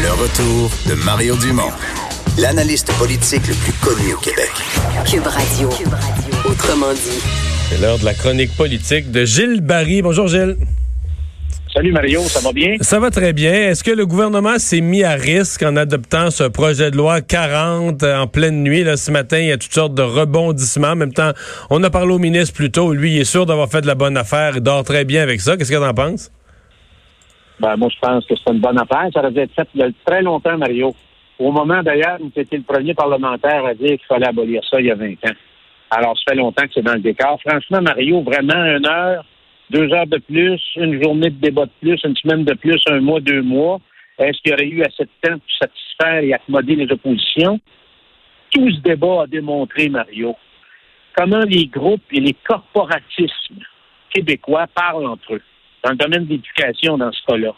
Le retour de Mario Dumont, l'analyste politique le plus connu au Québec. Cube Radio. Autrement dit. C'est l'heure de la chronique politique de Gilles Barry. Bonjour Gilles. Salut Mario, ça va bien? Ça va très bien. Est-ce que le gouvernement s'est mis à risque en adoptant ce projet de loi 40 en pleine nuit? Là, ce matin, il y a toutes sortes de rebondissements. En même temps, on a parlé au ministre plus tôt. Lui, il est sûr d'avoir fait de la bonne affaire. Il dort très bien avec ça. Qu'est-ce que tu en penses? Ben, moi, je pense que c'est une bonne affaire. Ça aurait être fait il y a très longtemps, Mario. Au moment, d'ailleurs, où tu étais le premier parlementaire à dire qu'il fallait abolir ça il y a 20 ans. Alors, ça fait longtemps que c'est dans le décor. Franchement, Mario, vraiment, une heure, deux heures de plus, une journée de débat de plus, une semaine de plus, un mois, deux mois. Est-ce qu'il y aurait eu assez de temps pour satisfaire et accommoder les oppositions? Tout ce débat a démontré, Mario, comment les groupes et les corporatismes québécois parlent entre eux, dans le domaine de l'éducation dans ce cas-là.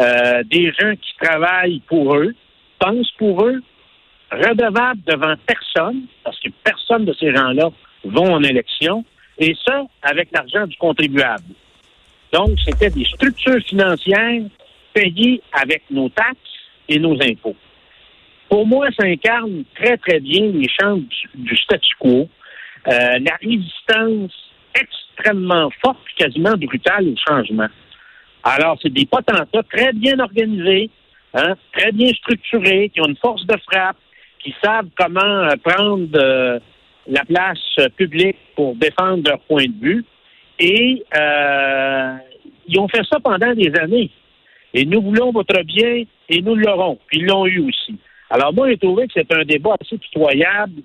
Euh, des gens qui travaillent pour eux, pensent pour eux, redevables devant personne, parce que personne de ces gens-là vont en élection, et ça avec l'argent du contribuable. Donc, c'était des structures financières payées avec nos taxes et nos impôts. Pour moi, ça incarne très, très bien les champs du, statu quo, euh, la résistance extrêmement forte, quasiment brutale au changement. Alors, c'est des potentats très bien organisés, hein, très bien structurés, qui ont une force de frappe, qui savent comment euh, prendre euh, la place publique pour défendre leur point de vue. Et euh, ils ont fait ça pendant des années. Et nous voulons votre bien et nous l'aurons. Ils l'ont eu aussi. Alors moi, j'ai trouvé que c'est un débat assez pitoyable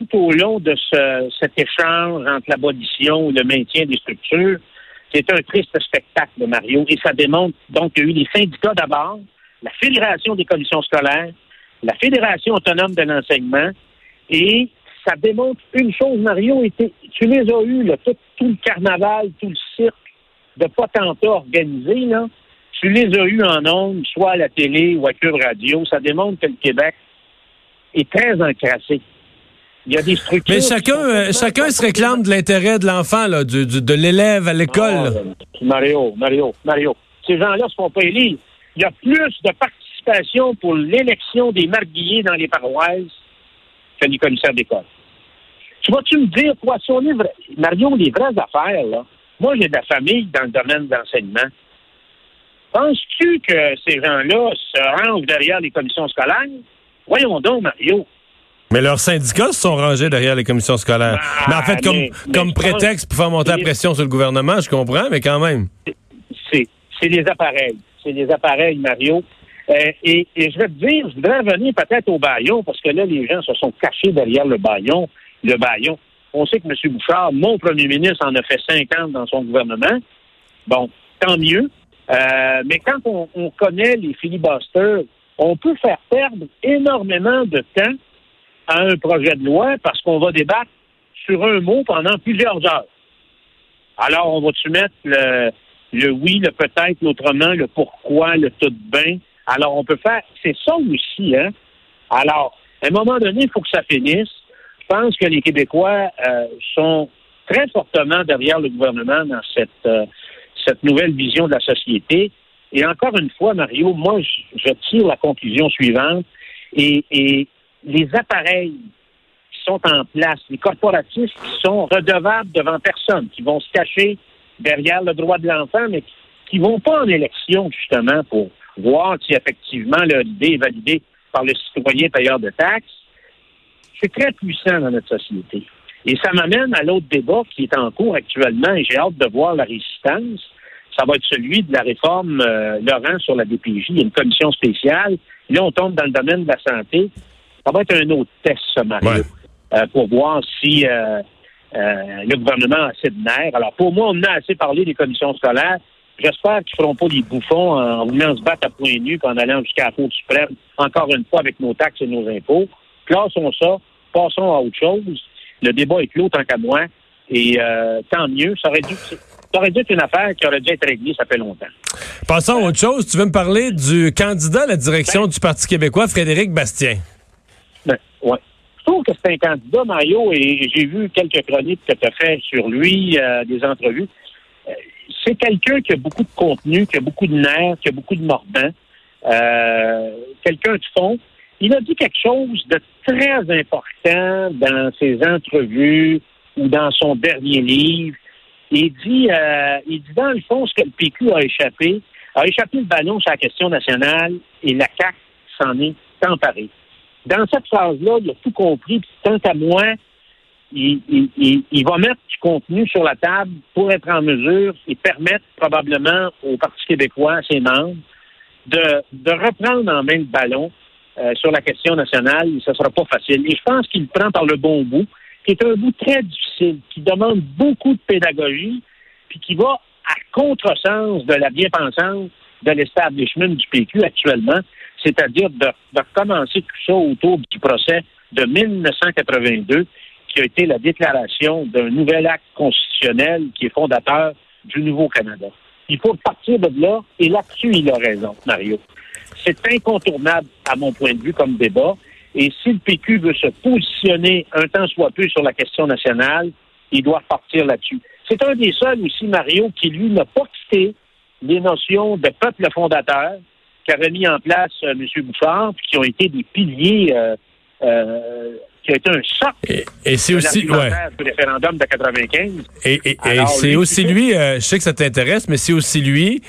tout au long de ce, cet échange entre l'abolition et le maintien des structures. C'est un triste spectacle, Mario, et ça démontre donc qu'il y a eu les syndicats d'abord, la Fédération des commissions scolaires, la Fédération autonome de l'enseignement, et ça démontre une chose, Mario, tu les as eus, là, tout, le carnaval, tout le cirque de potentats organisés, là, tu les as eus en ondes, soit à la télé ou à Cube Radio. Ça démontre que le Québec est très encrassé. Il y a des structures. Mais chacun, euh, chacun se réclame de l'intérêt de l'enfant, là, du, de l'élève à l'école. Ah, Mario, Mario, Mario. Ces gens-là se font pas élire. Il y a plus de participation pour l'élection des marguillés dans les paroisses que les commissaires d'école. Tu vas-tu me dire, toi, si on est vrai, Mario, les vraies affaires, là, moi, j'ai de la famille dans le domaine de l'enseignement. Penses-tu que ces gens-là se rangent derrière les commissions scolaires? Voyons donc, Mario. Mais leurs syndicats se sont rangés derrière les commissions scolaires. Ah, mais en fait, comme, comme prétexte pour faire monter la pression sur le gouvernement, je comprends, mais quand même. C'est les appareils. C'est les appareils, Mario. Euh, et, et, je vais te dire, je voudrais revenir peut-être au baillon, parce que là, les gens se sont cachés derrière le baillon. Le baillon. On sait que M. Bouchard, mon premier ministre, en a fait 50 dans son gouvernement. Bon, tant mieux. Euh, mais quand on, on connaît les filibusters, on peut faire perdre énormément de temps à un projet de loi parce qu'on va débattre sur un mot pendant plusieurs heures. Alors, on va-tu mettre le, le oui, le peut-être, l'autrement, le pourquoi, le tout bien? Alors, on peut faire, c'est ça aussi, hein? Alors, à un moment donné, il faut que ça finisse. Je pense que les Québécois euh, sont très fortement derrière le gouvernement dans cette, euh, cette nouvelle vision de la société. Et encore une fois, Mario, moi, je, tire la conclusion suivante. Et, et les appareils qui sont en place, les corporatistes qui sont redevables devant personne, qui vont se cacher derrière le droit de l'enfant, mais qui ne vont pas en élection, justement, pour voir si effectivement leur idée est validée par le citoyen payeur de taxes, c'est très puissant dans notre société. Et ça m'amène à l'autre débat qui est en cours actuellement, et j'ai hâte de voir la résistance. Ça va être celui de la réforme euh, Laurent sur la DPJ. Il y a une commission spéciale. Là, on tombe dans le domaine de la santé. Ça va être un autre test, ce Mario, euh, pour voir si euh, euh, le gouvernement a assez de nerfs. Alors, pour moi, on a assez parlé des commissions scolaires. J'espère qu'ils ne feront pas des bouffons en voulant se battre à point nu en allant jusqu'à la Cour suprême, encore une fois, avec nos taxes et nos impôts. Classons ça, passons à autre chose. Le débat est clos tant qu'à moi. Et tant mieux. Ça aurait dû ça aurait dû être une affaire qui aurait dû être réglée, ça fait longtemps. Passons à autre chose. Tu veux me parler du candidat à la direction ben. du Parti québécois, Frédéric Bastien. Ouais. Je trouve que c'est un candidat, Mario, et j'ai vu quelques chroniques que tu as fait sur lui, euh, des entrevues. Euh, c'est quelqu'un qui a beaucoup de contenu, qui a beaucoup de nerfs, qui a beaucoup de mordants. euh, quelqu'un de fond. Il a dit quelque chose de très important dans ses entrevues ou dans son dernier livre. Il dit, euh, il dit dans le fond, ce que le PQ a échappé, a échappé le ballon sur la question nationale et la CAQ s'en est emparée. Dans cette phrase-là, il a tout compris, puis tant à moi, il, il, il, va mettre du contenu sur la table pour être en mesure et permettre probablement au Parti québécois, à ses membres, de, de reprendre en main le ballon euh, sur la question nationale. Ce ne sera pas facile. Et je pense qu'il prend par le bon bout, qui est un bout très difficile, qui demande beaucoup de pédagogie, puis qui va à contresens de la bien-pensance de l'establishment du PQ actuellement, c'est-à-dire de, de recommencer tout ça autour du procès de 1982 qui a été la déclaration d'un nouvel acte constitutionnel qui est fondateur du nouveau Canada. Il faut partir de là, et là-dessus, il a raison, Mario. C'est incontournable, à mon point de vue, comme débat. Et si le PQ veut se positionner un temps soit peu sur la question nationale, il doit partir là-dessus. C'est un des seuls aussi, Mario, qui, lui, n'a pas quitté les notions de peuple fondateur qu'avait mis en place euh, M. Bouchard, puis qui ont été des piliers euh, euh, qui a été un choc. Et, c'est aussi ouais. du référendum de 95. Et, et, et c'est aussi lui, euh, je sais que ça t'intéresse, mais c'est aussi lui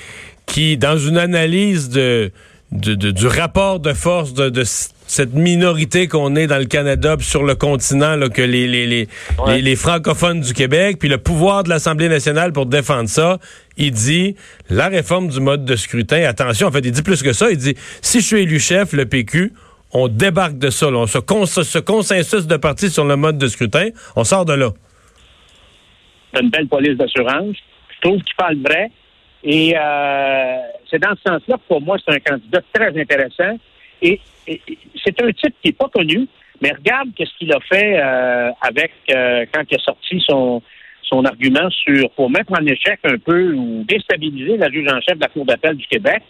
qui, dans une analyse de, de, de du rapport de force de, de cette minorité qu'on est dans le Canada sur le continent, là, que les, les, les, ouais. les, les, francophones du Québec, puis le pouvoir de l'Assemblée nationale pour défendre ça, il dit la réforme du mode de scrutin, attention, en fait, il dit plus que ça, il dit si je suis élu chef, le PQ, on débarque de ça. Là. On se cons ce consensus de parti sur le mode de scrutin, on sort de là. C'est une belle police d'assurance. Je trouve qu'il parle vrai. Et euh, c'est dans ce sens-là que pour moi, c'est un candidat très intéressant. Et, c'est un type qui n'est pas connu, mais regarde ce qu'il a fait euh, avec euh, quand il a sorti son, son argument sur pour mettre en échec un peu ou déstabiliser la juge en chef de la Cour d'appel du Québec.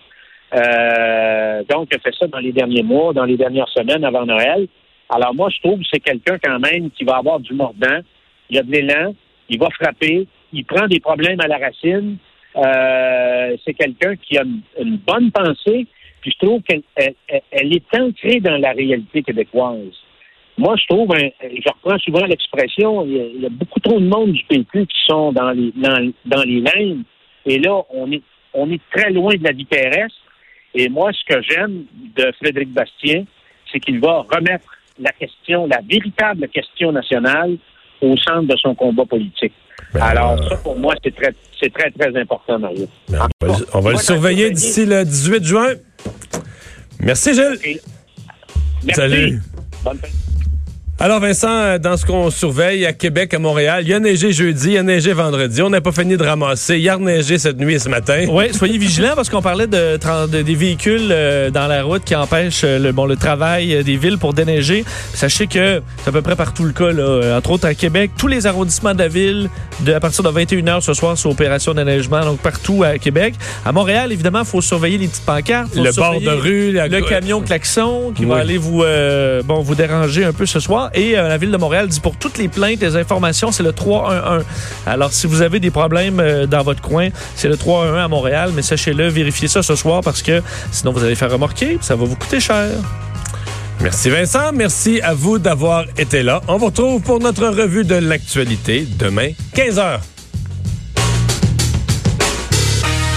Euh, donc, il a fait ça dans les derniers mois, dans les dernières semaines avant Noël. Alors, moi, je trouve que c'est quelqu'un quand même qui va avoir du mordant. Il a de l'élan, il va frapper, il prend des problèmes à la racine. C'est quelqu'un qui a une, bonne pensée, puis je trouve qu'elle elle, elle est ancrée dans la réalité québécoise. Moi, je trouve, hein, je reprends souvent l'expression, il, il, y a beaucoup trop de monde du PQ qui sont dans les dans, dans les lignes, et là, on est on est très loin de la vie terrestre. Et moi, ce que j'aime de Frédéric Bastien, c'est qu'il va remettre la question, la véritable question nationale, au centre de son combat politique. Ben, Alors, ça, pour moi, c'est très, c'est très, très important, Mario. Ben, on va, on va le surveiller d'ici le 18 juin. Merci, Gilles. Merci. Salut. Bonne fin. Alors Vincent, dans ce qu'on surveille à Québec, à Montréal, il y a neigé jeudi, il y a neigé vendredi. On n'a pas fini de ramasser. Il y a neigé cette nuit et ce matin. Oui, soyez vigilants parce qu'on parlait de, de, des véhicules euh, dans la route qui empêchent euh, le, bon, le travail des villes pour déneiger. Sachez que c'est à peu près partout le cas. Là. Entre autres à Québec, tous les arrondissements de la ville, de, à partir de 21h ce soir, c'est opération déneigement, donc partout à Québec. À Montréal, évidemment, il faut surveiller les petites pancartes. Le bord de rue. La... Le camion klaxon qui oui. va aller vous, euh, bon, vous déranger un peu ce soir. Et euh, la Ville de Montréal dit pour toutes les plaintes, les informations, c'est le 311. Alors, si vous avez des problèmes euh, dans votre coin, c'est le 311 à Montréal, mais sachez-le, vérifiez ça ce soir parce que sinon vous allez faire remorquer, ça va vous coûter cher. Merci Vincent, merci à vous d'avoir été là. On vous retrouve pour notre revue de l'actualité demain, 15h.